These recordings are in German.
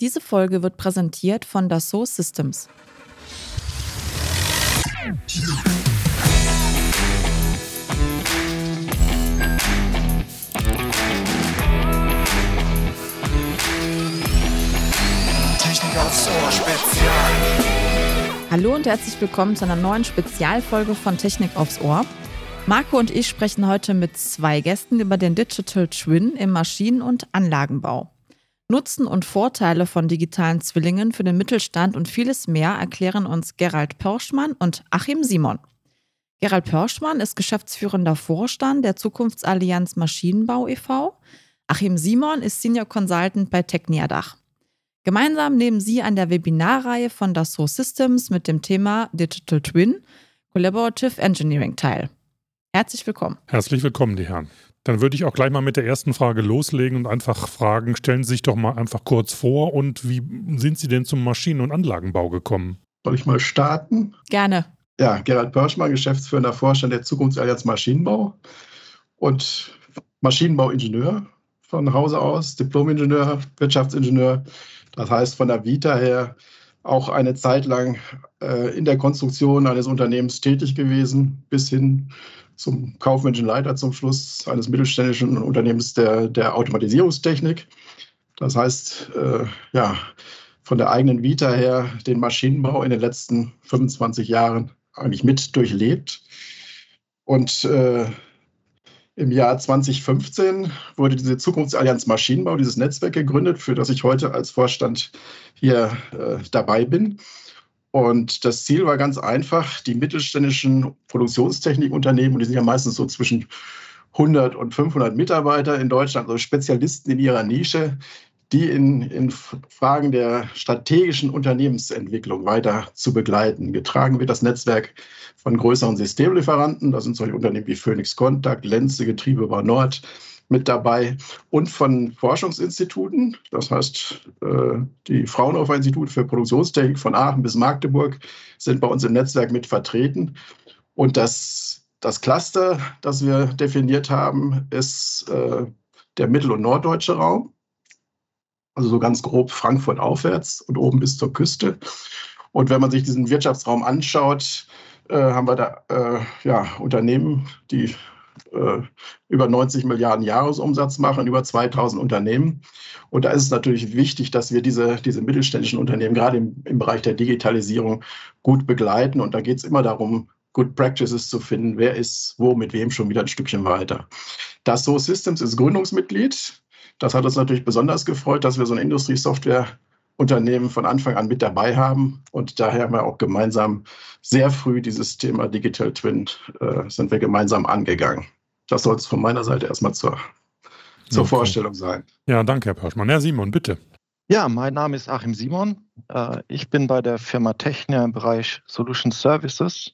Diese Folge wird präsentiert von Dassault Systems. Technik aufs Ohr Spezial. Hallo und herzlich willkommen zu einer neuen Spezialfolge von Technik aufs Ohr. Marco und ich sprechen heute mit zwei Gästen über den Digital Twin im Maschinen- und Anlagenbau. Nutzen und Vorteile von digitalen Zwillingen für den Mittelstand und vieles mehr erklären uns Gerald Pörschmann und Achim Simon. Gerald Pörschmann ist geschäftsführender Vorstand der Zukunftsallianz Maschinenbau e.V. Achim Simon ist Senior Consultant bei Techniadach. Gemeinsam nehmen sie an der Webinarreihe von Dassault Systems mit dem Thema Digital Twin Collaborative Engineering teil. Herzlich willkommen. Herzlich willkommen, die Herren. Dann würde ich auch gleich mal mit der ersten Frage loslegen und einfach fragen, stellen Sie sich doch mal einfach kurz vor und wie sind Sie denn zum Maschinen- und Anlagenbau gekommen? Soll ich mal starten? Gerne. Ja, Gerald Pörschmann, geschäftsführender Vorstand der Zukunftsallianz Maschinenbau und Maschinenbauingenieur von Hause aus, Diplomingenieur, Wirtschaftsingenieur. Das heißt, von der Vita her auch eine Zeit lang äh, in der Konstruktion eines Unternehmens tätig gewesen, bis hin zum kaufmännischen Leiter zum Schluss eines mittelständischen Unternehmens der, der Automatisierungstechnik. Das heißt, äh, ja, von der eigenen Vita her den Maschinenbau in den letzten 25 Jahren eigentlich mit durchlebt. Und äh, im Jahr 2015 wurde diese Zukunftsallianz Maschinenbau, dieses Netzwerk gegründet, für das ich heute als Vorstand hier äh, dabei bin. Und das Ziel war ganz einfach, die mittelständischen Produktionstechnikunternehmen, und die sind ja meistens so zwischen 100 und 500 Mitarbeiter in Deutschland, also Spezialisten in ihrer Nische, die in, in Fragen der strategischen Unternehmensentwicklung weiter zu begleiten. Getragen wird das Netzwerk von größeren Systemlieferanten, das sind solche Unternehmen wie Phoenix Contact, Lenze, Getriebebau Nord, mit dabei und von Forschungsinstituten. Das heißt, äh, die Fraunhofer Institut für Produktionstechnik von Aachen bis Magdeburg sind bei uns im Netzwerk mit vertreten. Und das, das Cluster, das wir definiert haben, ist äh, der mittel- und norddeutsche Raum. Also so ganz grob Frankfurt aufwärts und oben bis zur Küste. Und wenn man sich diesen Wirtschaftsraum anschaut, äh, haben wir da äh, ja, Unternehmen, die äh, über 90 Milliarden Jahresumsatz machen, über 2000 Unternehmen. Und da ist es natürlich wichtig, dass wir diese, diese mittelständischen Unternehmen gerade im, im Bereich der Digitalisierung gut begleiten. Und da geht es immer darum, Good Practices zu finden, wer ist wo mit wem schon wieder ein Stückchen weiter. Das So Systems ist Gründungsmitglied. Das hat uns natürlich besonders gefreut, dass wir so ein Industriesoftware Unternehmen von Anfang an mit dabei haben. Und daher haben wir auch gemeinsam sehr früh dieses Thema Digital Twin äh, sind wir gemeinsam angegangen. Das soll es von meiner Seite erstmal zur, zur okay. Vorstellung sein. Ja, danke, Herr Pörschmann. Herr Simon, bitte. Ja, mein Name ist Achim Simon. Äh, ich bin bei der Firma Technia im Bereich Solution Services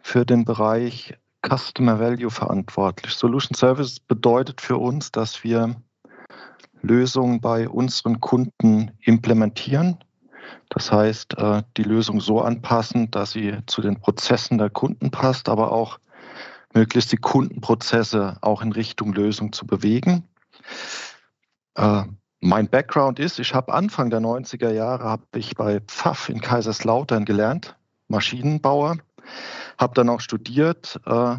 für den Bereich Customer Value verantwortlich. Solution Services bedeutet für uns, dass wir Lösungen bei unseren Kunden implementieren. Das heißt, äh, die Lösung so anpassen, dass sie zu den Prozessen der Kunden passt, aber auch möglichst die Kundenprozesse auch in Richtung Lösung zu bewegen. Äh, mein Background ist, ich habe Anfang der 90er Jahre habe ich bei Pfaff in Kaiserslautern gelernt, Maschinenbauer, habe dann auch studiert äh,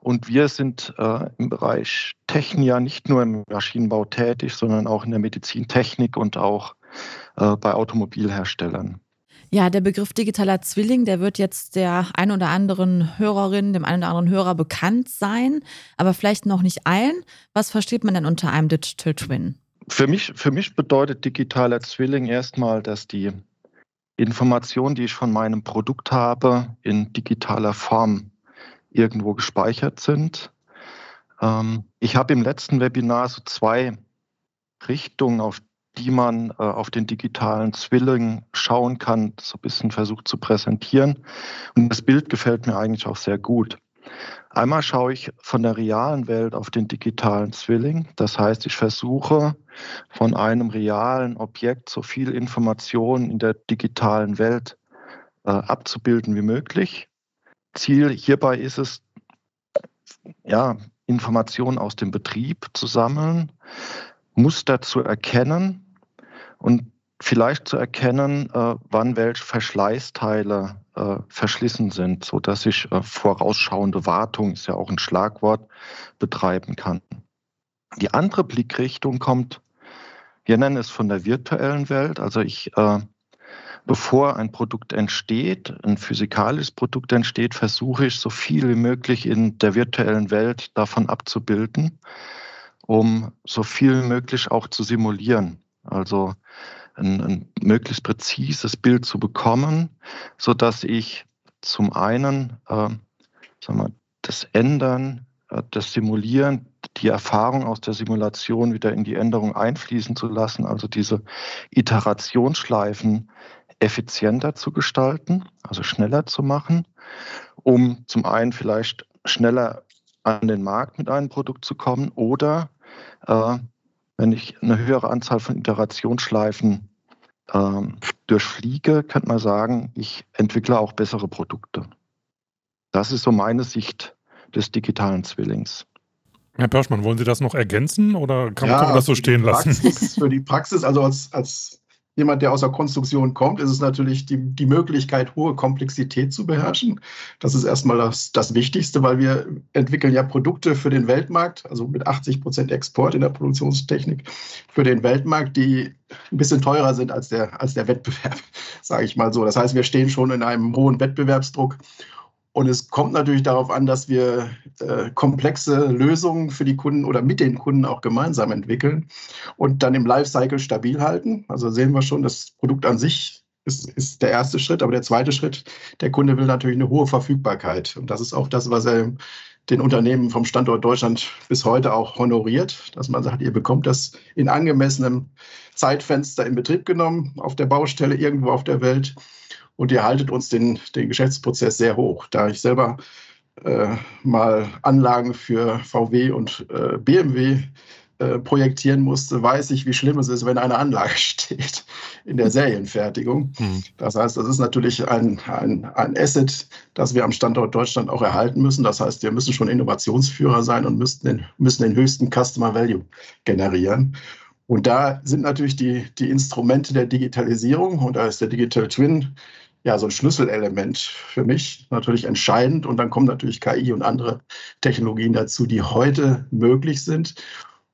und wir sind äh, im Bereich Technia nicht nur im Maschinenbau tätig, sondern auch in der Medizintechnik und auch äh, bei Automobilherstellern. Ja, der Begriff digitaler Zwilling, der wird jetzt der ein oder anderen Hörerin, dem einen oder anderen Hörer bekannt sein, aber vielleicht noch nicht allen. Was versteht man denn unter einem Digital Twin? Für mich, für mich bedeutet digitaler Zwilling erstmal, dass die Informationen, die ich von meinem Produkt habe, in digitaler Form irgendwo gespeichert sind. Ähm, ich habe im letzten Webinar so zwei Richtungen, auf die man äh, auf den digitalen Zwilling schauen kann, so ein bisschen versucht zu präsentieren. Und das Bild gefällt mir eigentlich auch sehr gut. Einmal schaue ich von der realen Welt auf den digitalen Zwilling. Das heißt, ich versuche von einem realen Objekt so viel Information in der digitalen Welt äh, abzubilden wie möglich. Ziel hierbei ist es, ja, Informationen aus dem Betrieb zu sammeln, Muster zu erkennen und vielleicht zu erkennen, äh, wann welche Verschleißteile äh, verschlissen sind, sodass ich äh, vorausschauende Wartung, ist ja auch ein Schlagwort, betreiben kann. Die andere Blickrichtung kommt, wir nennen es von der virtuellen Welt. Also ich, äh, bevor ein Produkt entsteht, ein physikalisches Produkt entsteht, versuche ich so viel wie möglich in der virtuellen Welt davon abzubilden, um so viel wie möglich auch zu simulieren. Also ein, ein möglichst präzises Bild zu bekommen, so dass ich zum einen äh, sagen wir, das Ändern, äh, das Simulieren, die Erfahrung aus der Simulation wieder in die Änderung einfließen zu lassen, also diese Iterationsschleifen effizienter zu gestalten, also schneller zu machen, um zum einen vielleicht schneller an den Markt mit einem Produkt zu kommen oder äh, wenn ich eine höhere Anzahl von Iterationsschleifen ähm, durchfliege, könnte man sagen, ich entwickle auch bessere Produkte. Das ist so meine Sicht des digitalen Zwillings. Herr Pörschmann, wollen Sie das noch ergänzen oder kann, ja, kann man das so stehen lassen? Praxis, für die Praxis, also als, als jemand, der aus der Konstruktion kommt, ist es natürlich die, die Möglichkeit, hohe Komplexität zu beherrschen. Das ist erstmal das, das Wichtigste, weil wir entwickeln ja Produkte für den Weltmarkt, also mit 80 Prozent Export in der Produktionstechnik für den Weltmarkt, die ein bisschen teurer sind als der, als der Wettbewerb, sage ich mal so. Das heißt, wir stehen schon in einem hohen Wettbewerbsdruck und es kommt natürlich darauf an, dass wir äh, komplexe Lösungen für die Kunden oder mit den Kunden auch gemeinsam entwickeln und dann im Lifecycle stabil halten. Also sehen wir schon, das Produkt an sich ist, ist der erste Schritt, aber der zweite Schritt, der Kunde will natürlich eine hohe Verfügbarkeit. Und das ist auch das, was er den Unternehmen vom Standort Deutschland bis heute auch honoriert, dass man sagt, ihr bekommt das in angemessenem Zeitfenster in Betrieb genommen auf der Baustelle irgendwo auf der Welt und ihr haltet uns den, den Geschäftsprozess sehr hoch. Da ich selber äh, mal Anlagen für VW und äh, BMW äh, projektieren musste, weiß ich, wie schlimm es ist, wenn eine Anlage steht in der Serienfertigung. Mhm. Das heißt, das ist natürlich ein, ein, ein Asset, das wir am Standort Deutschland auch erhalten müssen. Das heißt, wir müssen schon Innovationsführer sein und müssen den, müssen den höchsten Customer Value generieren. Und da sind natürlich die, die Instrumente der Digitalisierung und da ist der Digital Twin ja so ein Schlüsselelement für mich natürlich entscheidend. Und dann kommen natürlich KI und andere Technologien dazu, die heute möglich sind.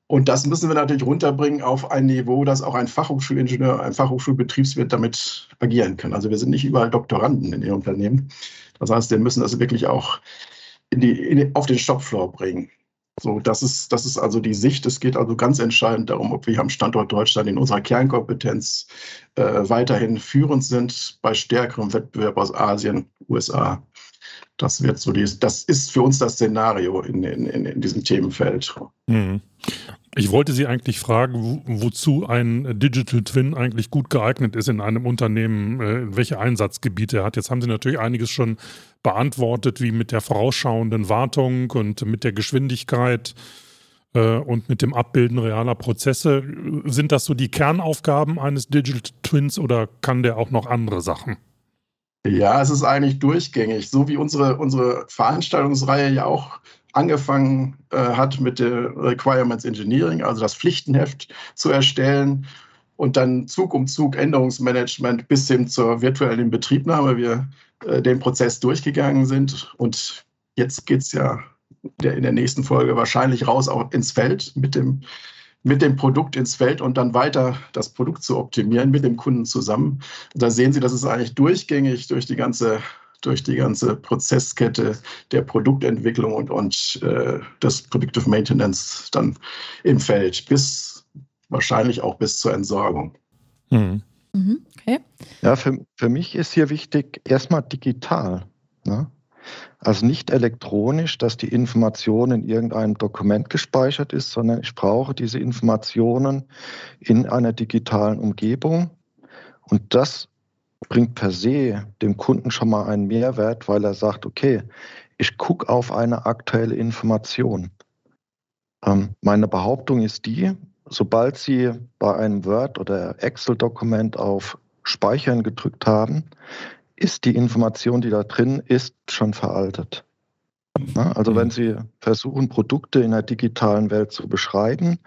Und das müssen wir natürlich runterbringen auf ein Niveau, dass auch ein Fachhochschulingenieur, ein Fachhochschulbetriebswirt damit agieren kann. Also wir sind nicht überall Doktoranden in den Unternehmen. Das heißt, wir müssen das wirklich auch in die, in, auf den Shopfloor bringen. So, das ist, das ist also die Sicht. Es geht also ganz entscheidend darum, ob wir am Standort Deutschland in unserer Kernkompetenz äh, weiterhin führend sind bei stärkerem Wettbewerb aus Asien, USA. Das wird so die, das ist für uns das Szenario in, in, in diesem Themenfeld. Mhm. Ich wollte Sie eigentlich fragen, wozu ein Digital Twin eigentlich gut geeignet ist in einem Unternehmen, äh, welche Einsatzgebiete er hat. Jetzt haben Sie natürlich einiges schon beantwortet, wie mit der vorausschauenden Wartung und mit der Geschwindigkeit äh, und mit dem Abbilden realer Prozesse. Sind das so die Kernaufgaben eines Digital Twins oder kann der auch noch andere Sachen? Ja, es ist eigentlich durchgängig, so wie unsere, unsere Veranstaltungsreihe ja auch angefangen äh, hat mit der Requirements Engineering, also das Pflichtenheft zu erstellen und dann Zug um Zug Änderungsmanagement bis hin zur virtuellen Inbetriebnahme wir äh, den Prozess durchgegangen sind. Und jetzt geht es ja in der nächsten Folge wahrscheinlich raus auch ins Feld mit dem, mit dem Produkt ins Feld und dann weiter das Produkt zu optimieren mit dem Kunden zusammen. Und da sehen Sie, das ist eigentlich durchgängig durch die ganze durch die ganze Prozesskette der Produktentwicklung und, und äh, des Predictive Maintenance dann im Feld, bis wahrscheinlich auch bis zur Entsorgung. Mhm. mhm okay. Ja, für, für mich ist hier wichtig, erstmal digital. Ne? Also nicht elektronisch, dass die Information in irgendeinem Dokument gespeichert ist, sondern ich brauche diese Informationen in einer digitalen Umgebung. Und das bringt per se dem Kunden schon mal einen Mehrwert, weil er sagt, okay, ich gucke auf eine aktuelle Information. Ähm, meine Behauptung ist die, sobald Sie bei einem Word- oder Excel-Dokument auf Speichern gedrückt haben, ist die Information, die da drin ist, schon veraltet. Also wenn Sie versuchen, Produkte in der digitalen Welt zu beschreiben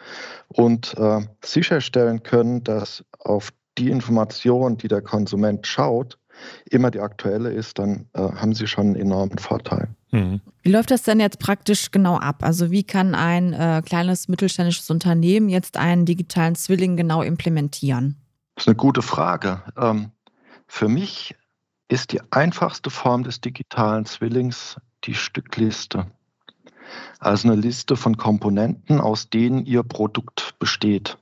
und äh, sicherstellen können, dass auf die Information, die der Konsument schaut, immer die aktuelle ist, dann äh, haben Sie schon einen enormen Vorteil. Mhm. Wie läuft das denn jetzt praktisch genau ab? Also wie kann ein äh, kleines mittelständisches Unternehmen jetzt einen digitalen Zwilling genau implementieren? Das ist eine gute Frage. Ähm, für mich ist die einfachste Form des digitalen Zwillings die Stückliste. Also eine Liste von Komponenten, aus denen Ihr Produkt besteht.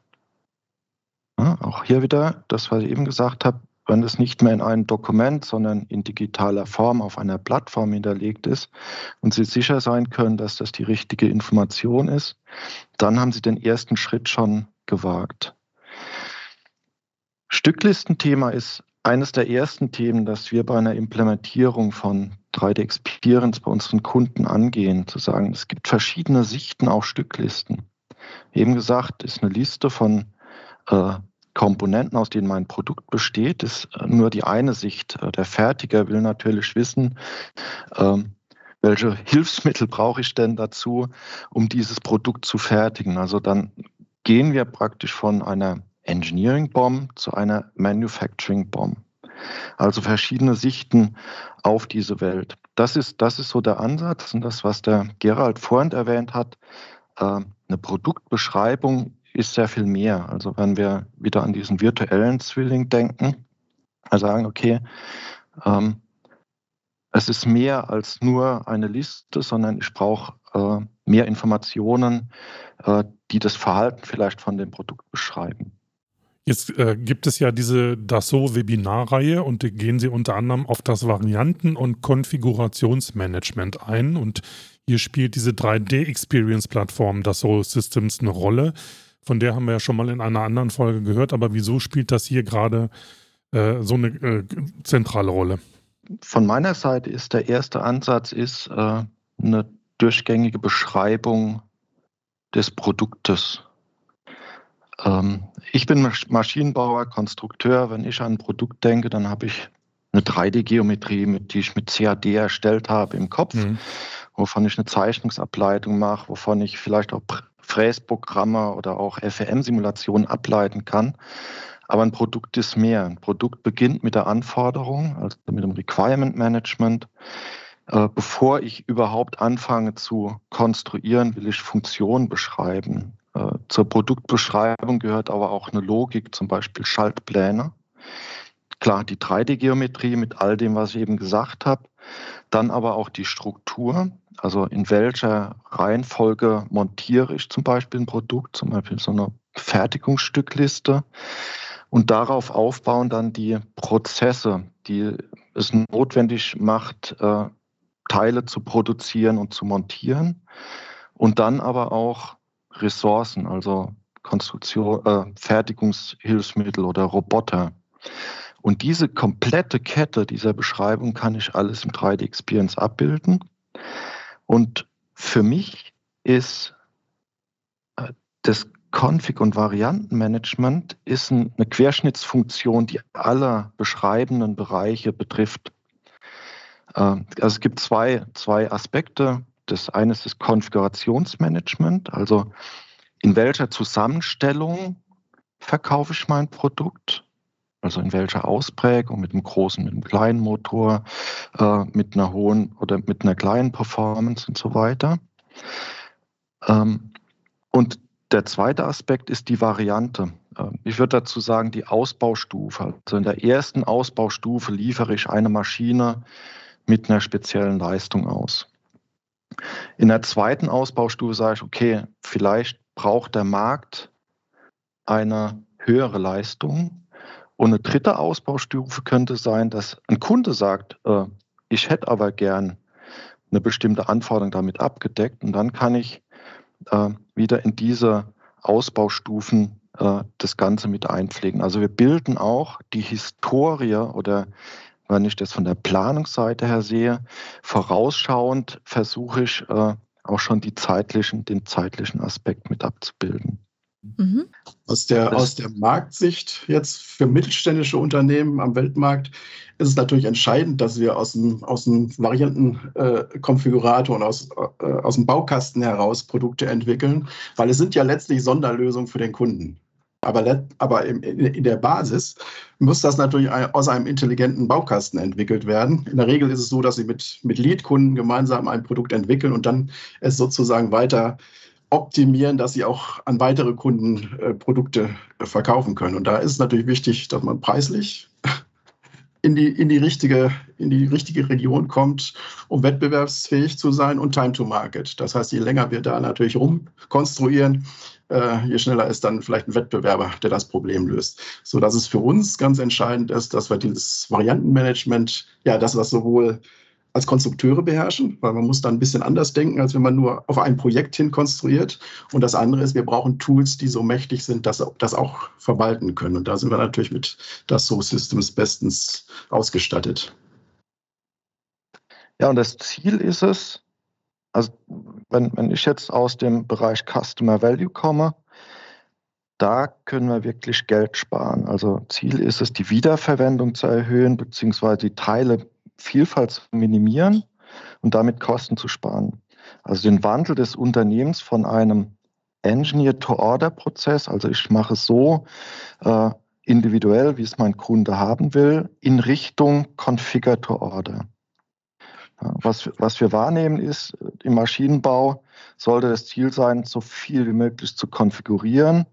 Ja, auch hier wieder das, was ich eben gesagt habe, wenn es nicht mehr in einem Dokument, sondern in digitaler Form auf einer Plattform hinterlegt ist und Sie sicher sein können, dass das die richtige Information ist, dann haben Sie den ersten Schritt schon gewagt. Stücklistenthema ist eines der ersten Themen, das wir bei einer Implementierung von 3D Experience bei unseren Kunden angehen, zu sagen, es gibt verschiedene Sichten auf Stücklisten. Eben gesagt, ist eine Liste von Komponenten, aus denen mein Produkt besteht, ist äh, nur die eine Sicht. Äh, der Fertiger will natürlich wissen, ähm, welche Hilfsmittel brauche ich denn dazu, um dieses Produkt zu fertigen. Also dann gehen wir praktisch von einer Engineering Bomb zu einer Manufacturing Bomb. Also verschiedene Sichten auf diese Welt. Das ist, das ist so der Ansatz und das, was der Gerald vorhin erwähnt hat. Äh, eine Produktbeschreibung ist sehr viel mehr. Also wenn wir wieder an diesen virtuellen Zwilling denken, sagen, okay, ähm, es ist mehr als nur eine Liste, sondern ich brauche äh, mehr Informationen, äh, die das Verhalten vielleicht von dem Produkt beschreiben. Jetzt äh, gibt es ja diese Dassault-Webinarreihe und da gehen Sie unter anderem auf das Varianten- und Konfigurationsmanagement ein und hier spielt diese 3D-Experience-Plattform Dassault Systems eine Rolle. Von der haben wir ja schon mal in einer anderen Folge gehört, aber wieso spielt das hier gerade äh, so eine äh, zentrale Rolle? Von meiner Seite ist der erste Ansatz ist äh, eine durchgängige Beschreibung des Produktes. Ähm, ich bin Maschinenbauer, Konstrukteur. Wenn ich an ein Produkt denke, dann habe ich eine 3D-Geometrie, die ich mit CAD erstellt habe im Kopf, mhm. wovon ich eine Zeichnungsableitung mache, wovon ich vielleicht auch Fräsprogramme oder auch FEM-Simulationen ableiten kann. Aber ein Produkt ist mehr. Ein Produkt beginnt mit der Anforderung, also mit dem Requirement Management. Äh, bevor ich überhaupt anfange zu konstruieren, will ich Funktionen beschreiben. Äh, zur Produktbeschreibung gehört aber auch eine Logik, zum Beispiel Schaltpläne. Klar, die 3D-Geometrie mit all dem, was ich eben gesagt habe. Dann aber auch die Struktur, also in welcher Reihenfolge montiere ich zum Beispiel ein Produkt, zum Beispiel so eine Fertigungsstückliste und darauf aufbauen dann die Prozesse, die es notwendig macht, äh, Teile zu produzieren und zu montieren und dann aber auch Ressourcen, also Konstruktion, äh, Fertigungshilfsmittel oder Roboter. Und diese komplette Kette dieser Beschreibung kann ich alles im 3D Experience abbilden. Und für mich ist äh, das Config- und Variantenmanagement ist eine Querschnittsfunktion, die alle beschreibenden Bereiche betrifft. Äh, also es gibt zwei, zwei Aspekte. Das eine ist das Konfigurationsmanagement, also in welcher Zusammenstellung verkaufe ich mein Produkt also in welcher Ausprägung, mit einem großen, mit einem kleinen Motor, äh, mit einer hohen oder mit einer kleinen Performance und so weiter. Ähm, und der zweite Aspekt ist die Variante. Äh, ich würde dazu sagen, die Ausbaustufe. Also in der ersten Ausbaustufe liefere ich eine Maschine mit einer speziellen Leistung aus. In der zweiten Ausbaustufe sage ich, okay, vielleicht braucht der Markt eine höhere Leistung und eine dritte Ausbaustufe könnte sein, dass ein Kunde sagt, äh, ich hätte aber gern eine bestimmte Anforderung damit abgedeckt und dann kann ich äh, wieder in diese Ausbaustufen äh, das Ganze mit einpflegen. Also wir bilden auch die Historie oder wenn ich das von der Planungsseite her sehe, vorausschauend versuche ich äh, auch schon zeitlichen, den zeitlichen Aspekt mit abzubilden. Mhm. Aus, der, aus der Marktsicht jetzt für mittelständische Unternehmen am Weltmarkt ist es natürlich entscheidend, dass wir aus dem, aus dem Variantenkonfigurator äh, und aus, äh, aus dem Baukasten heraus Produkte entwickeln, weil es sind ja letztlich Sonderlösungen für den Kunden. Aber, aber in, in, der Basis muss das natürlich aus einem intelligenten Baukasten entwickelt werden. In der Regel ist es so, dass sie mit, mit Lead-Kunden gemeinsam ein Produkt entwickeln und dann es sozusagen weiter optimieren, dass sie auch an weitere Kunden äh, Produkte äh, verkaufen können. Und da ist es natürlich wichtig, dass man preislich in die, in die, richtige, in die richtige Region kommt, um wettbewerbsfähig zu sein und Time to Market. Das heißt, je länger wir da natürlich rumkonstruieren, äh, je schneller ist dann vielleicht ein Wettbewerber, der das Problem löst. So dass es für uns ganz entscheidend ist, dass wir dieses Variantenmanagement, ja, das was sowohl als Konstrukteure beherrschen, weil man muss da ein bisschen anders denken, als wenn man nur auf ein Projekt hin konstruiert. Und das andere ist, wir brauchen Tools, die so mächtig sind, dass das auch verwalten können. Und da sind wir natürlich mit Dassault Systems bestens ausgestattet. Ja, und das Ziel ist es, also wenn, wenn ich jetzt aus dem Bereich Customer Value komme, da können wir wirklich Geld sparen. Also Ziel ist es, die Wiederverwendung zu erhöhen, beziehungsweise die Teile Vielfalt zu minimieren und damit Kosten zu sparen. Also den Wandel des Unternehmens von einem Engineer-to-Order-Prozess, also ich mache es so äh, individuell, wie es mein Kunde haben will, in Richtung Configure-to-Order. Was, was wir wahrnehmen ist, im Maschinenbau sollte das Ziel sein, so viel wie möglich zu konfigurieren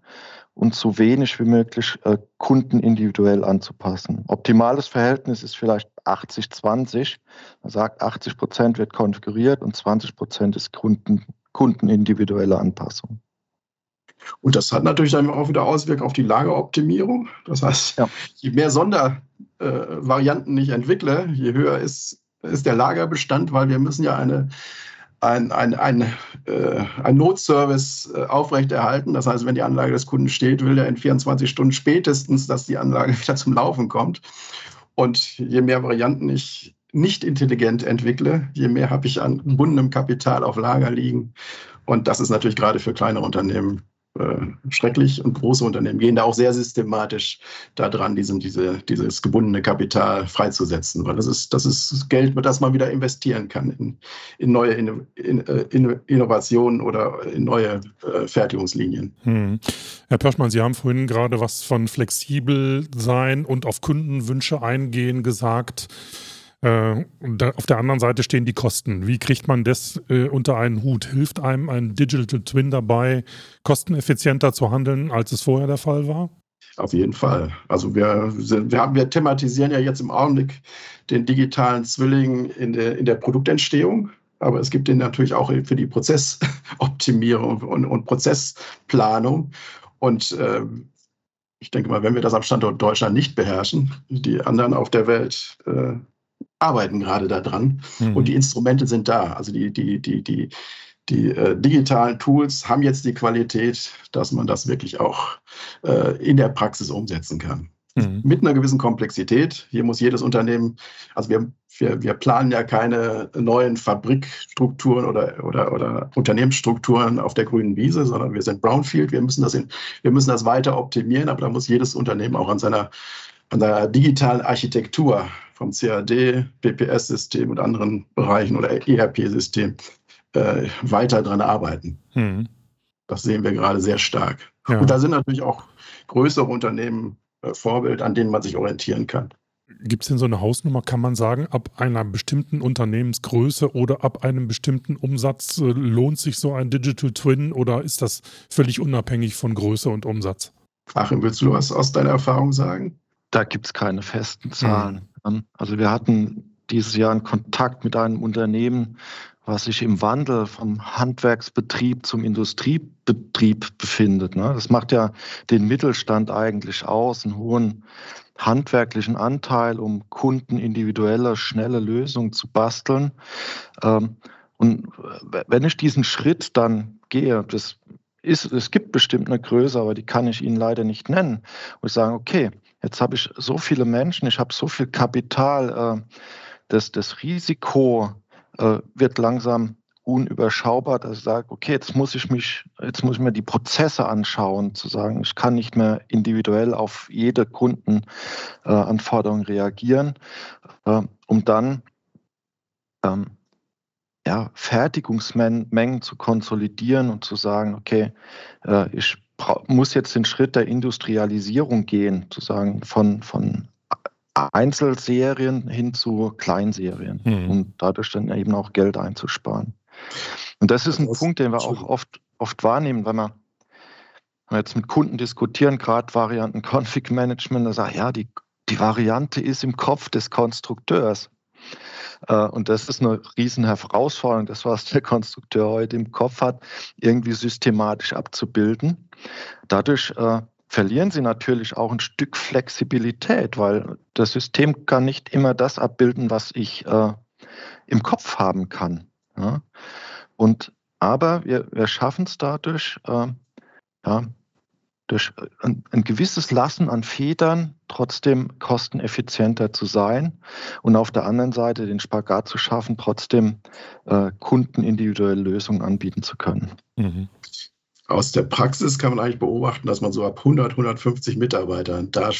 und so wenig wie möglich äh, Kunden individuell anzupassen. Optimales Verhältnis ist vielleicht 80-20. Man sagt, 80 Prozent wird konfiguriert und 20 Prozent ist Kunden, kundenindividuelle Anpassung. Und das hat natürlich dann auch wieder Auswirkungen auf die Lageroptimierung. Das heißt, ja. je mehr Sondervarianten äh, ich entwickle, je höher ist, ist der Lagerbestand, weil wir müssen ja eine ein, ein, ein, äh, ein Notservice äh, aufrechterhalten. Das heißt, wenn die Anlage des Kunden steht, will er in 24 Stunden spätestens, dass die Anlage wieder zum Laufen kommt. Und je mehr Varianten ich nicht intelligent entwickle, je mehr habe ich an gebundenem Kapital auf Lager liegen. Und das ist natürlich gerade für kleine Unternehmen äh, schrecklich und große Unternehmen gehen da auch sehr systematisch daran, diesem, diese, dieses gebundene Kapital freizusetzen, weil das ist, das ist Geld, das man wieder investieren kann in, in neue in, äh, in Innovationen oder in neue äh, Fertigungslinien. Hm. Herr Pörschmann, Sie haben vorhin gerade was von flexibel sein und auf Kundenwünsche eingehen gesagt. Äh, da, auf der anderen Seite stehen die Kosten. Wie kriegt man das äh, unter einen Hut? Hilft einem ein Digital Twin dabei, kosteneffizienter zu handeln, als es vorher der Fall war? Auf jeden Fall. Also wir, wir, haben, wir thematisieren ja jetzt im Augenblick den digitalen Zwilling in der, in der Produktentstehung. Aber es gibt den natürlich auch für die Prozessoptimierung und, und Prozessplanung. Und äh, ich denke mal, wenn wir das am Standort Deutschland nicht beherrschen, die anderen auf der Welt äh, arbeiten gerade daran mhm. und die Instrumente sind da. Also die, die, die, die, die äh, digitalen Tools haben jetzt die Qualität, dass man das wirklich auch äh, in der Praxis umsetzen kann. Mhm. Mit einer gewissen Komplexität. Hier muss jedes Unternehmen, also wir, wir, wir planen ja keine neuen Fabrikstrukturen oder, oder, oder Unternehmensstrukturen auf der grünen Wiese, sondern wir sind Brownfield. Wir müssen das, in, wir müssen das weiter optimieren, aber da muss jedes Unternehmen auch an seiner, an seiner digitalen Architektur vom CAD, PPS-System und anderen Bereichen oder ERP-System äh, weiter dran arbeiten. Hm. Das sehen wir gerade sehr stark. Ja. Und da sind natürlich auch größere Unternehmen äh, Vorbild, an denen man sich orientieren kann. Gibt es denn so eine Hausnummer, kann man sagen, ab einer bestimmten Unternehmensgröße oder ab einem bestimmten Umsatz äh, lohnt sich so ein Digital Twin oder ist das völlig unabhängig von Größe und Umsatz? Achim, willst du was aus deiner Erfahrung sagen? Da gibt es keine festen Zahlen. Mhm. Also wir hatten dieses Jahr einen Kontakt mit einem Unternehmen, was sich im Wandel vom Handwerksbetrieb zum Industriebetrieb befindet. Ne? Das macht ja den Mittelstand eigentlich aus, einen hohen handwerklichen Anteil, um Kunden individuelle, schnelle Lösungen zu basteln. Ähm, und wenn ich diesen Schritt dann gehe, das ist, es gibt bestimmt eine Größe, aber die kann ich Ihnen leider nicht nennen. Und ich sage, okay, jetzt habe ich so viele Menschen, ich habe so viel Kapital, äh, das, das Risiko äh, wird langsam unüberschaubar, dass ich sage, okay, jetzt muss ich mich, jetzt muss ich mir die Prozesse anschauen, zu sagen, ich kann nicht mehr individuell auf jede Kundenanforderung äh, reagieren, äh, um dann ähm, ja, Fertigungsmengen zu konsolidieren und zu sagen, okay, äh, ich muss jetzt den Schritt der Industrialisierung gehen, sozusagen von, von Einzelserien hin zu Kleinserien, mhm. um dadurch dann eben auch Geld einzusparen. Und das ist ein das Punkt, den wir auch oft, oft wahrnehmen, wenn wir, wenn wir jetzt mit Kunden diskutieren, gerade Varianten Config Management, da sagen, ja, die, die Variante ist im Kopf des Konstrukteurs. Äh, und das ist eine riesen Herausforderung, das, was der Konstrukteur heute im Kopf hat, irgendwie systematisch abzubilden. Dadurch äh, verlieren sie natürlich auch ein Stück Flexibilität, weil das System kann nicht immer das abbilden, was ich äh, im Kopf haben kann. Ja? Und aber wir, wir schaffen es dadurch, äh, ja, durch ein, ein, gewisses Lassen an Federn trotzdem kosteneffizienter zu sein und auf der anderen Seite den Spagat zu schaffen, trotzdem äh, Kunden individuelle Lösungen anbieten zu können. Mhm aus der Praxis kann man eigentlich beobachten, dass man so ab 100, 150 Mitarbeitern, da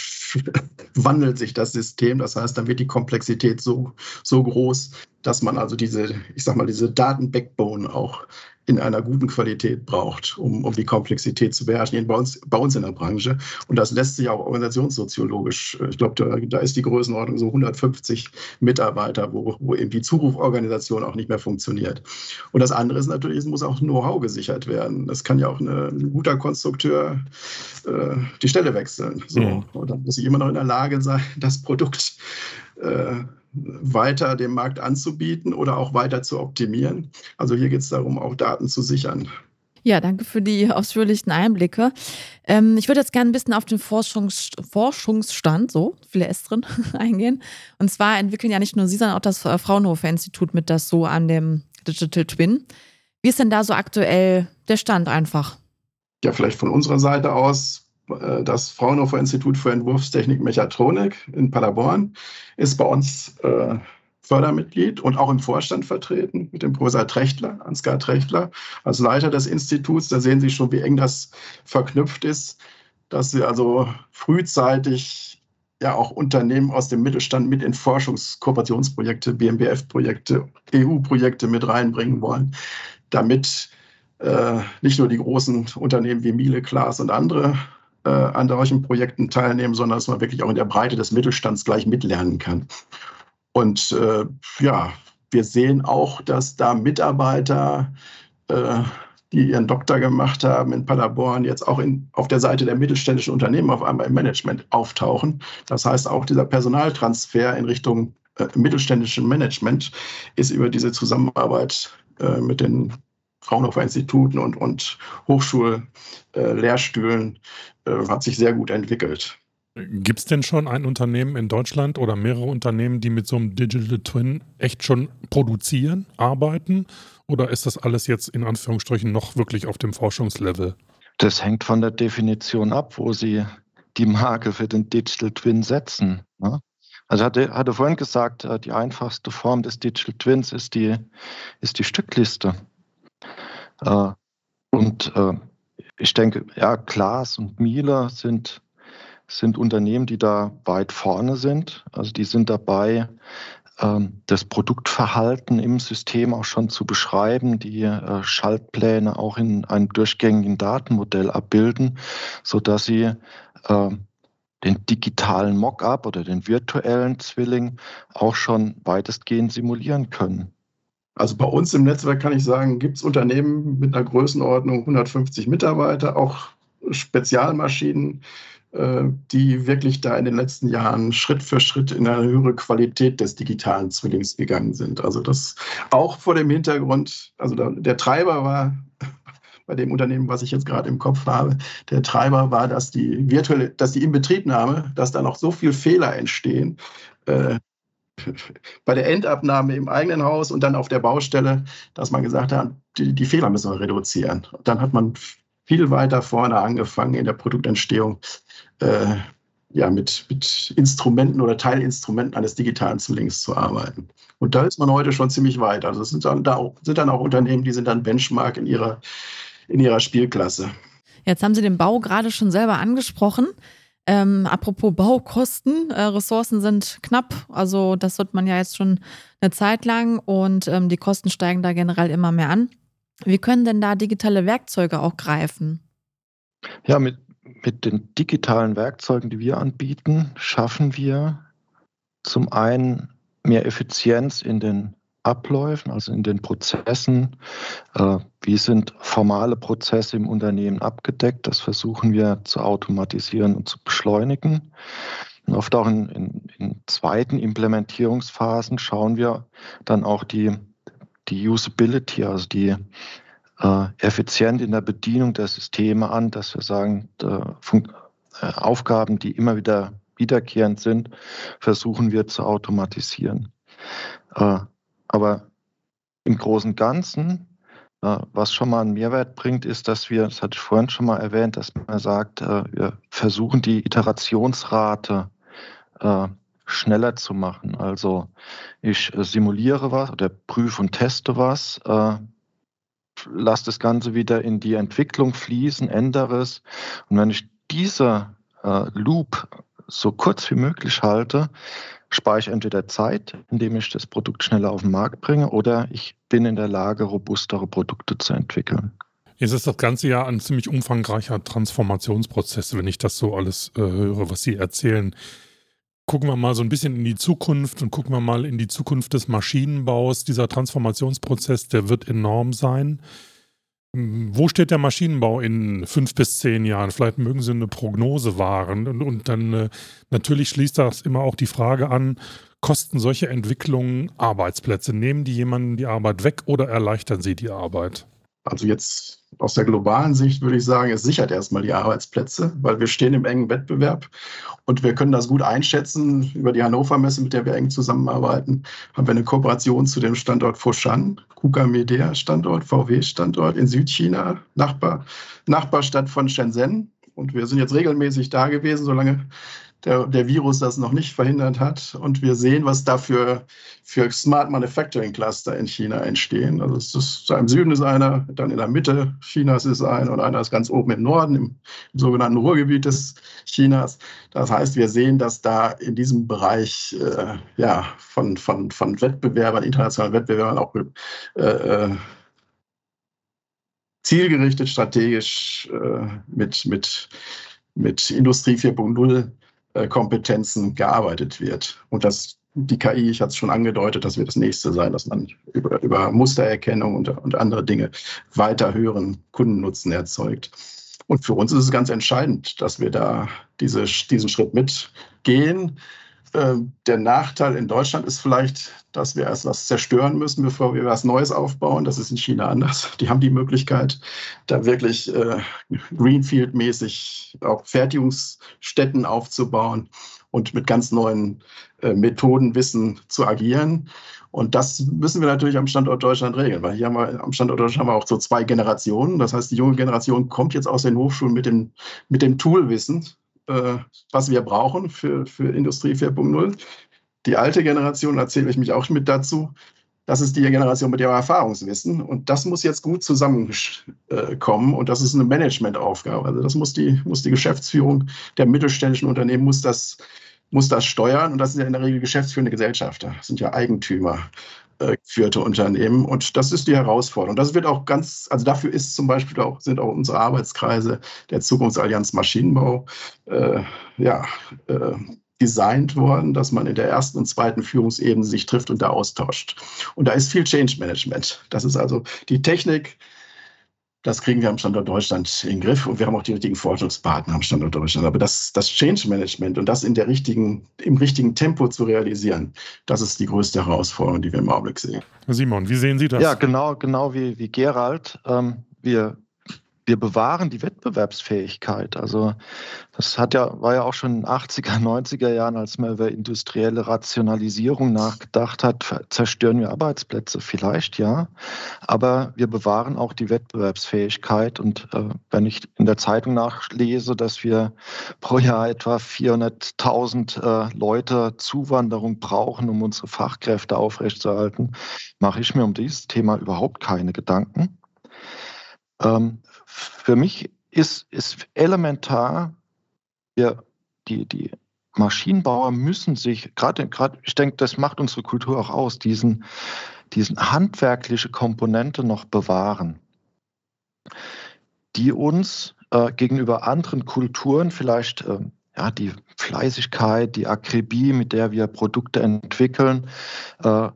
wandelt sich das System. Das heißt, dann wird die Komplexität so, so groß, dass man also diese, ich sag mal, diese Datenbackbone auch in einer guten Qualität braucht, um, um die Komplexität zu beherrschen, bei uns, bei uns in der Branche. Und das lässt sich auch organisationssoziologisch, äh, ich glaube, da, da, ist die Größenordnung so 150 Mitarbeiter, wo, wo eben die Zuruforganisation auch nicht mehr funktioniert. Und das andere ist natürlich, es muss auch Know-how gesichert werden. Es kann ja auch eine, ein guter Konstrukteur äh, die Stelle wechseln. So. Mhm. Und dann muss ich immer noch in der Lage sein, das Produkt äh, weiter dem Markt anzubieten oder auch weiter zu optimieren. Also hier geht es darum, auch Daten zu sichern. Ja, danke für die ausführlichen Einblicke. Ähm, ich würde jetzt gerne ein bisschen auf den Forschungs Forschungsstand, so viele S drin, eingehen. Und zwar entwickeln ja nicht nur Sie, sondern auch das äh, Fraunhofer Institut mit das so an dem Digital Twin. Wie ist denn da so aktuell der Stand einfach? Ja, vielleicht von unserer Seite aus das Fraunhofer Institut für Entwurfstechnik Mechatronik in Paderborn ist bei uns äh, Fördermitglied und auch im Vorstand vertreten mit dem Professor Trechtler, Ansgar Trechtler, als Leiter des Instituts. Da sehen Sie schon, wie eng das verknüpft ist, dass Sie also frühzeitig ja auch Unternehmen aus dem Mittelstand mit in Forschungskooperationsprojekte, BMBF-Projekte, EU-Projekte mit reinbringen wollen, damit äh, nicht nur die großen Unternehmen wie Miele, Klaas und andere äh, an solchen Projekten teilnehmen, sondern dass man wirklich auch in der Breite des Mittelstands gleich mitlernen kann. Und äh, ja, wir sehen auch, dass da Mitarbeiter, äh, die ihren Doktor gemacht haben in Paderborn, jetzt auch in, auf der Seite der mittelständischen Unternehmen auf einmal im Management auftauchen. Das heißt, auch dieser Personaltransfer in Richtung äh, mittelständischen Management ist über diese Zusammenarbeit äh, mit den Fraunhofer Instituten und, und Hochschullehrstühlen äh, äh, hat sich sehr gut entwickelt. Gibt es denn schon ein Unternehmen in Deutschland oder mehrere Unternehmen, die mit so einem Digital Twin echt schon produzieren, arbeiten? Oder ist das alles jetzt in Anführungsstrichen noch wirklich auf dem Forschungslevel? Das hängt von der Definition ab, wo Sie die Marke für den Digital Twin setzen. Ne? Also hatte, hatte vorhin gesagt, äh, die einfachste Form des Digital Twins ist die, ist die Stückliste. Äh, und äh, ich denke, ja, Klaas und Miele sind, sind Unternehmen, die da weit vorne sind. Also die sind dabei, ähm, das Produktverhalten im System auch schon zu beschreiben, die äh, Schaltpläne auch in einem durchgängigen Datenmodell abbilden, sodass sie den digitalen Mockup oder den virtuellen Zwilling auch schon weitestgehend simulieren können. Also bei uns im Netzwerk kann ich sagen, gibt es Unternehmen mit einer Größenordnung 150 Mitarbeiter, auch Spezialmaschinen, äh, die wirklich da in den letzten Jahren Schritt für Schritt in eine höhere Qualität des digitalen Zwillings gegangen sind. Also das auch vor dem Hintergrund, also der Treiber war bei dem Unternehmen, was ich jetzt gerade im Kopf habe, der Treiber war, dass die virtuelle, dass die Inbetriebnahme, dass da noch so viele Fehler entstehen, äh, bei der Endabnahme im eigenen Haus und dann auf der Baustelle, dass man gesagt hat, die, die Fehler müssen wir reduzieren. Und dann hat man viel weiter vorne angefangen in der Produktentstehung, äh, ja, mit, mit Instrumenten oder Teilinstrumenten eines digitalen Zwillings zu arbeiten. Und da ist man heute schon ziemlich weit. Also es sind dann, da auch, sind dann auch Unternehmen, die sind dann Benchmark in ihrer, in ihrer Spielklasse. Jetzt haben Sie den Bau gerade schon selber angesprochen. Ähm, apropos Baukosten, äh, Ressourcen sind knapp, also das wird man ja jetzt schon eine Zeit lang und ähm, die Kosten steigen da generell immer mehr an. Wie können denn da digitale Werkzeuge auch greifen? Ja, mit, mit den digitalen Werkzeugen, die wir anbieten, schaffen wir zum einen mehr Effizienz in den Abläufen, also in den Prozessen. Äh, wie sind formale Prozesse im Unternehmen abgedeckt? Das versuchen wir zu automatisieren und zu beschleunigen. Und oft auch in, in, in zweiten Implementierungsphasen schauen wir dann auch die, die Usability, also die äh, effizient in der Bedienung der Systeme an, dass wir sagen, äh, Aufgaben, die immer wieder wiederkehrend sind, versuchen wir zu automatisieren. Äh, aber im Großen und Ganzen, äh, was schon mal einen Mehrwert bringt, ist, dass wir, das hatte ich vorhin schon mal erwähnt, dass man sagt, äh, wir versuchen die Iterationsrate äh, schneller zu machen. Also ich simuliere was oder prüfe und teste was, lasse das Ganze wieder in die Entwicklung fließen, ändere es. Und wenn ich diese Loop so kurz wie möglich halte, spare ich entweder Zeit, indem ich das Produkt schneller auf den Markt bringe, oder ich bin in der Lage, robustere Produkte zu entwickeln. Jetzt ist das ganze ja ein ziemlich umfangreicher Transformationsprozess, wenn ich das so alles äh, höre, was Sie erzählen. Gucken wir mal so ein bisschen in die Zukunft und gucken wir mal in die Zukunft des Maschinenbaus. Dieser Transformationsprozess, der wird enorm sein. Wo steht der Maschinenbau in fünf bis zehn Jahren? Vielleicht mögen Sie eine Prognose wahren. Und, und dann äh, natürlich schließt das immer auch die Frage an, kosten solche Entwicklungen Arbeitsplätze? Nehmen die jemanden die Arbeit weg oder erleichtern sie die Arbeit? Also jetzt aus der globalen Sicht würde ich sagen, es sichert erstmal die Arbeitsplätze, weil wir stehen im engen Wettbewerb und wir können das gut einschätzen. Über die Hannover Messe, mit der wir eng zusammenarbeiten, haben wir eine Kooperation zu dem Standort Foshan, KUKA Media Standort, VW Standort in Südchina, Nachbar, Nachbarstadt von Shenzhen. Und wir sind jetzt regelmäßig da gewesen, solange der, der Virus das noch nicht verhindert hat. Und wir sehen, was da für, Smart Manufacturing Cluster in China entstehen. Also es ist, im Süden ist einer, dann in der Mitte Chinas ist einer und einer ist ganz oben im Norden, im, im sogenannten Ruhrgebiet des Chinas. Das heißt, wir sehen, dass da in diesem Bereich äh, ja, von, von, von Wettbewerbern, internationalen Wettbewerbern auch äh, äh zielgerichtet, strategisch äh, mit, mit, mit Industrie 4.0 äh, Kompetenzen gearbeitet wird. Und das, die KI, ich hatte es schon angedeutet, das wird das nächste sein, dass man über, über Mustererkennung und, und andere Dinge weiter höheren Kundennutzen erzeugt. Und für uns ist es ganz entscheidend, dass wir da diese, diesen Schritt mitgehen. Ähm, der Nachteil in Deutschland ist vielleicht, dass wir erst was zerstören müssen, bevor wir was Neues aufbauen. Das ist in China anders. Die haben die Möglichkeit, da wirklich äh, Greenfield-mäßig auch Fertigungsstätten aufzubauen und mit ganz neuen äh, Methoden, Wissen zu agieren. Und das müssen wir natürlich am Standort Deutschland regeln, weil hier haben wir am Standort Deutschland haben wir auch so zwei Generationen. Das heißt, die junge Generation kommt jetzt aus den Hochschulen mit dem, mit dem Toolwissen, äh, was wir brauchen für, für Industrie 4.0. Die alte Generation, da zähle ich mich auch mit dazu, das ist die Generation mit ihrem Erfahrungswissen. Und das muss jetzt gut zusammenkommen. Und das ist eine Managementaufgabe. Also das muss die, muss die Geschäftsführung der mittelständischen Unternehmen muss das, muss das steuern. Und das sind ja in der Regel geschäftsführende Gesellschafter. Das sind ja Eigentümer geführte Unternehmen. Und das ist die Herausforderung. Das wird auch ganz, also dafür ist zum Beispiel auch, sind auch unsere Arbeitskreise der Zukunftsallianz Maschinenbau äh, ja, äh, designt worden, dass man in der ersten und zweiten Führungsebene sich trifft und da austauscht. Und da ist viel Change Management. Das ist also die Technik, das kriegen wir am Standort Deutschland in den Griff und wir haben auch die richtigen Forschungspartner am Standort Deutschland. Aber das, das Change Management und das in der richtigen, im richtigen Tempo zu realisieren, das ist die größte Herausforderung, die wir im Augenblick sehen. Simon, wie sehen Sie das? Ja, genau, genau wie, wie Gerald. Ähm, wir wir bewahren die Wettbewerbsfähigkeit. Also das hat ja, war ja auch schon in den 80er, 90er Jahren, als man über industrielle Rationalisierung nachgedacht hat, zerstören wir Arbeitsplätze vielleicht, ja. Aber wir bewahren auch die Wettbewerbsfähigkeit. Und äh, wenn ich in der Zeitung nachlese, dass wir pro Jahr etwa 400.000 äh, Leute Zuwanderung brauchen, um unsere Fachkräfte aufrechtzuerhalten, mache ich mir um dieses Thema überhaupt keine Gedanken. Ähm, für mich ist, ist elementar, wir, die, die Maschinenbauer müssen sich, gerade, ich denke, das macht unsere Kultur auch aus, diesen, diesen handwerkliche Komponente noch bewahren, die uns äh, gegenüber anderen Kulturen vielleicht äh, ja, die Fleißigkeit, die Akribie, mit der wir Produkte entwickeln, äh,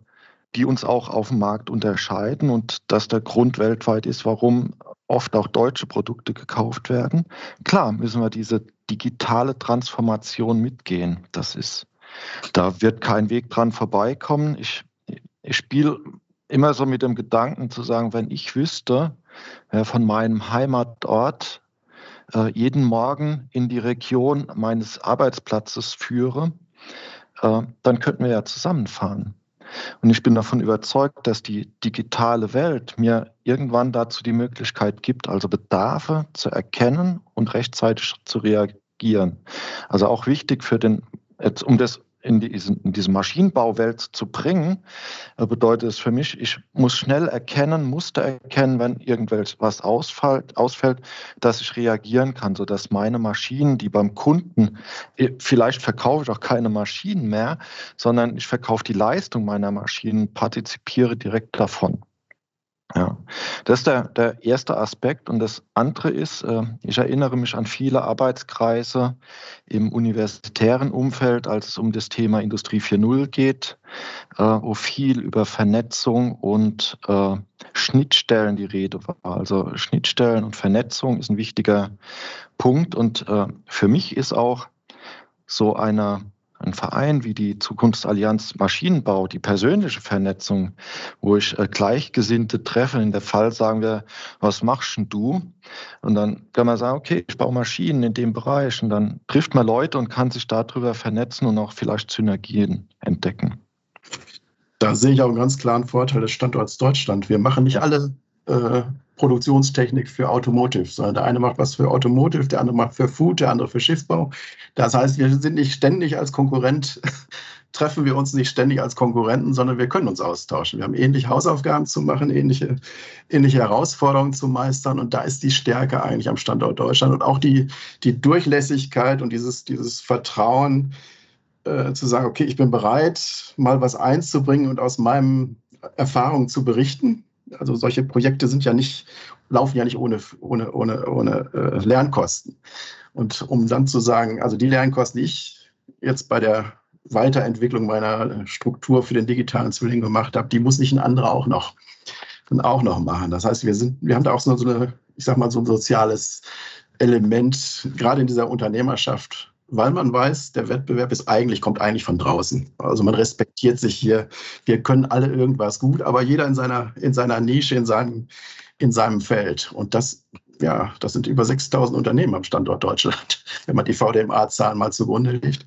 die uns auch auf dem Markt unterscheiden und dass der Grund weltweit ist, warum oft auch deutsche Produkte gekauft werden. Klar müssen wir diese digitale Transformation mitgehen. Das ist, da wird kein Weg dran vorbeikommen. Ich, ich spiele immer so mit dem Gedanken zu sagen, wenn ich wüsste, wer von meinem Heimatort äh, jeden Morgen in die Region meines Arbeitsplatzes führe, äh, dann könnten wir ja zusammenfahren. Und ich bin davon überzeugt, dass die digitale Welt mir irgendwann dazu die Möglichkeit gibt, also Bedarfe zu erkennen und rechtzeitig zu reagieren. Also auch wichtig für den, um das in, diesen, in diese Maschinenbauwelt zu bringen, äh, bedeutet es für mich, ich muss schnell erkennen, Muster erkennen, wenn irgendwas ausfällt, ausfällt, dass ich reagieren kann, sodass meine Maschinen, die beim Kunden, äh, vielleicht verkaufe ich auch keine Maschinen mehr, sondern ich verkaufe die Leistung meiner Maschinen, partizipiere direkt davon. Ja, das ist der, der erste Aspekt. Und das andere ist, äh, ich erinnere mich an viele Arbeitskreise im universitären Umfeld, als es um das Thema Industrie 4.0 geht, äh, wo viel über Vernetzung und äh, Schnittstellen die Rede war. Also Schnittstellen und Vernetzung ist ein wichtiger Punkt. Und äh, für mich ist auch so eine ein Verein wie die Zukunftsallianz Maschinenbau, die persönliche Vernetzung, wo ich äh, Gleichgesinnte treffe. In der Fall sagen wir, was machst denn du? Und dann kann man sagen, okay, ich baue Maschinen in dem Bereich. Und dann trifft man Leute und kann sich darüber vernetzen und auch vielleicht Synergien entdecken. Da sehe ich auch einen ganz klaren Vorteil des Standorts Deutschland. Wir machen nicht alle äh, Produktionstechnik für Automotive, sondern der eine macht was für Automotive, der andere macht für Food, der andere für Schiffsbau. Das heißt, wir sind nicht ständig als Konkurrent, treffen wir uns nicht ständig als Konkurrenten, sondern wir können uns austauschen. Wir haben ähnliche Hausaufgaben zu machen, ähnliche, ähnliche Herausforderungen zu meistern und da ist die Stärke eigentlich am Standort Deutschland und auch die, die Durchlässigkeit und dieses, dieses Vertrauen, äh, zu sagen, okay, ich bin bereit, mal was einzubringen und aus meinen Erfahrungen zu berichten also solche Projekte sind ja nicht, laufen ja nicht ohne, ohne, ohne, ohne äh, Lernkosten. Und um dann zu sagen, also die Lernkosten, die ich jetzt bei der Weiterentwicklung meiner Struktur für den digitalen Zwilling gemacht habe, die muss nicht ein anderer auch noch, auch noch machen. Das heißt, wir sind, wir haben da auch so eine, ich sag mal, so ein soziales Element, gerade in dieser Unternehmerschaft, weil man weiß, der Wettbewerb ist eigentlich, kommt eigentlich von draußen. Also man respektiert sich hier. Wir können alle irgendwas gut, aber jeder in seiner, in seiner Nische, in seinem, in seinem Feld. Und das, ja, das sind über 6000 Unternehmen am Standort Deutschland, wenn man die VDMA-Zahlen mal zugrunde legt.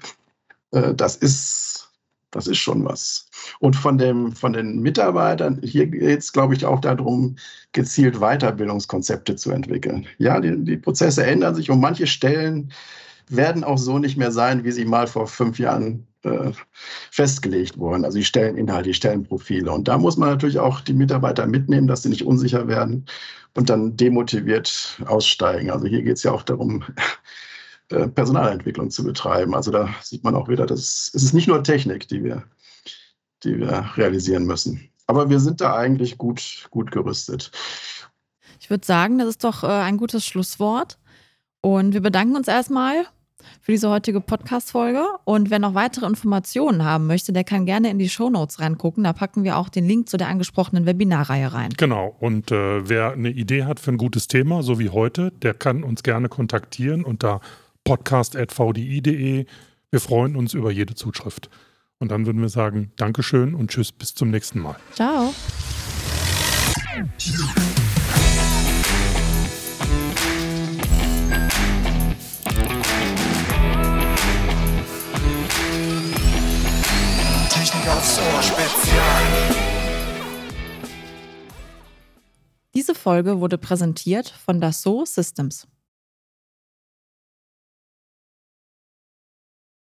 Äh, das ist, das ist schon was. Und von, dem, von den Mitarbeitern, hier geht es, glaube ich, auch darum, gezielt Weiterbildungskonzepte zu entwickeln. Ja, die, die Prozesse ändern sich und manche Stellen werden auch so nicht mehr sein, wie sie mal vor fünf Jahren äh, festgelegt wurden. Also die Stelleninhalte, die Stellenprofile. Und da muss man natürlich auch die Mitarbeiter mitnehmen, dass sie nicht unsicher werden und dann demotiviert aussteigen. Also hier geht es ja auch darum, äh, Personalentwicklung zu betreiben. Also da sieht man auch wieder, dass es ist nicht nur Technik, die wir, die wir realisieren müssen. Aber wir sind da eigentlich gut, gut gerüstet. Ich würde sagen, das ist doch äh, ein gutes Schlusswort. Und wir bedanken uns erstmal für diese heutige Podcast-Folge. Und wer noch weitere Informationen haben möchte, der kann gerne in die Show Notes reingucken. Da packen wir auch den Link zu der angesprochenen Webinarreihe rein. Genau. Und äh, wer eine Idee hat für ein gutes Thema, so wie heute, der kann uns gerne kontaktieren unter podcast.vdi.de. Wir freuen uns über jede Zuschrift. Und dann würden wir sagen, Dankeschön und Tschüss, bis zum nächsten Mal. Ciao. Aufs Ohr Spezial. Diese Folge wurde präsentiert von Dassault Systems.